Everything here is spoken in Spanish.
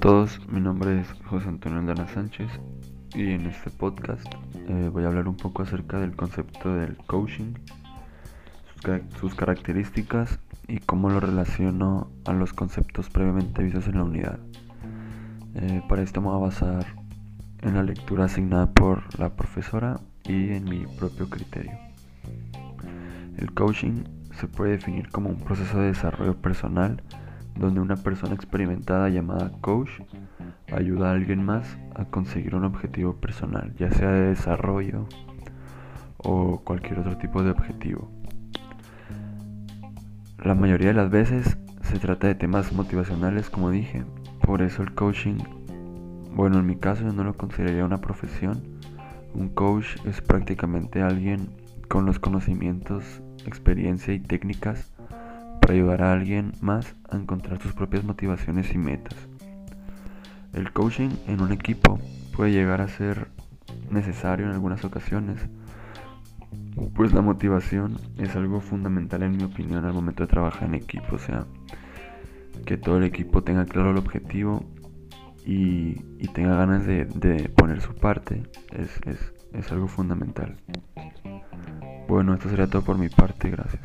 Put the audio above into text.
todos, mi nombre es José Antonio Aldana Sánchez y en este podcast eh, voy a hablar un poco acerca del concepto del coaching, sus, características y cómo lo relaciono a los conceptos previamente vistos en la unidad. Eh, para esto me voy a basar en la lectura asignada por la profesora y en mi propio criterio. El coaching se puede definir como un proceso de desarrollo personal donde una persona experimentada llamada coach ayuda a alguien más a conseguir un objetivo personal, ya sea de desarrollo o cualquier otro tipo de objetivo. La mayoría de las veces se trata de temas motivacionales, como dije, por eso el coaching, bueno, en mi caso yo no lo consideraría una profesión. Un coach es prácticamente alguien con los conocimientos, experiencia y técnicas ayudar a alguien más a encontrar sus propias motivaciones y metas. El coaching en un equipo puede llegar a ser necesario en algunas ocasiones, pues la motivación es algo fundamental en mi opinión al momento de trabajar en equipo, o sea, que todo el equipo tenga claro el objetivo y, tenga ganas de, poner su parte, es, es algo fundamental. Bueno, esto sería todo por mi parte, gracias.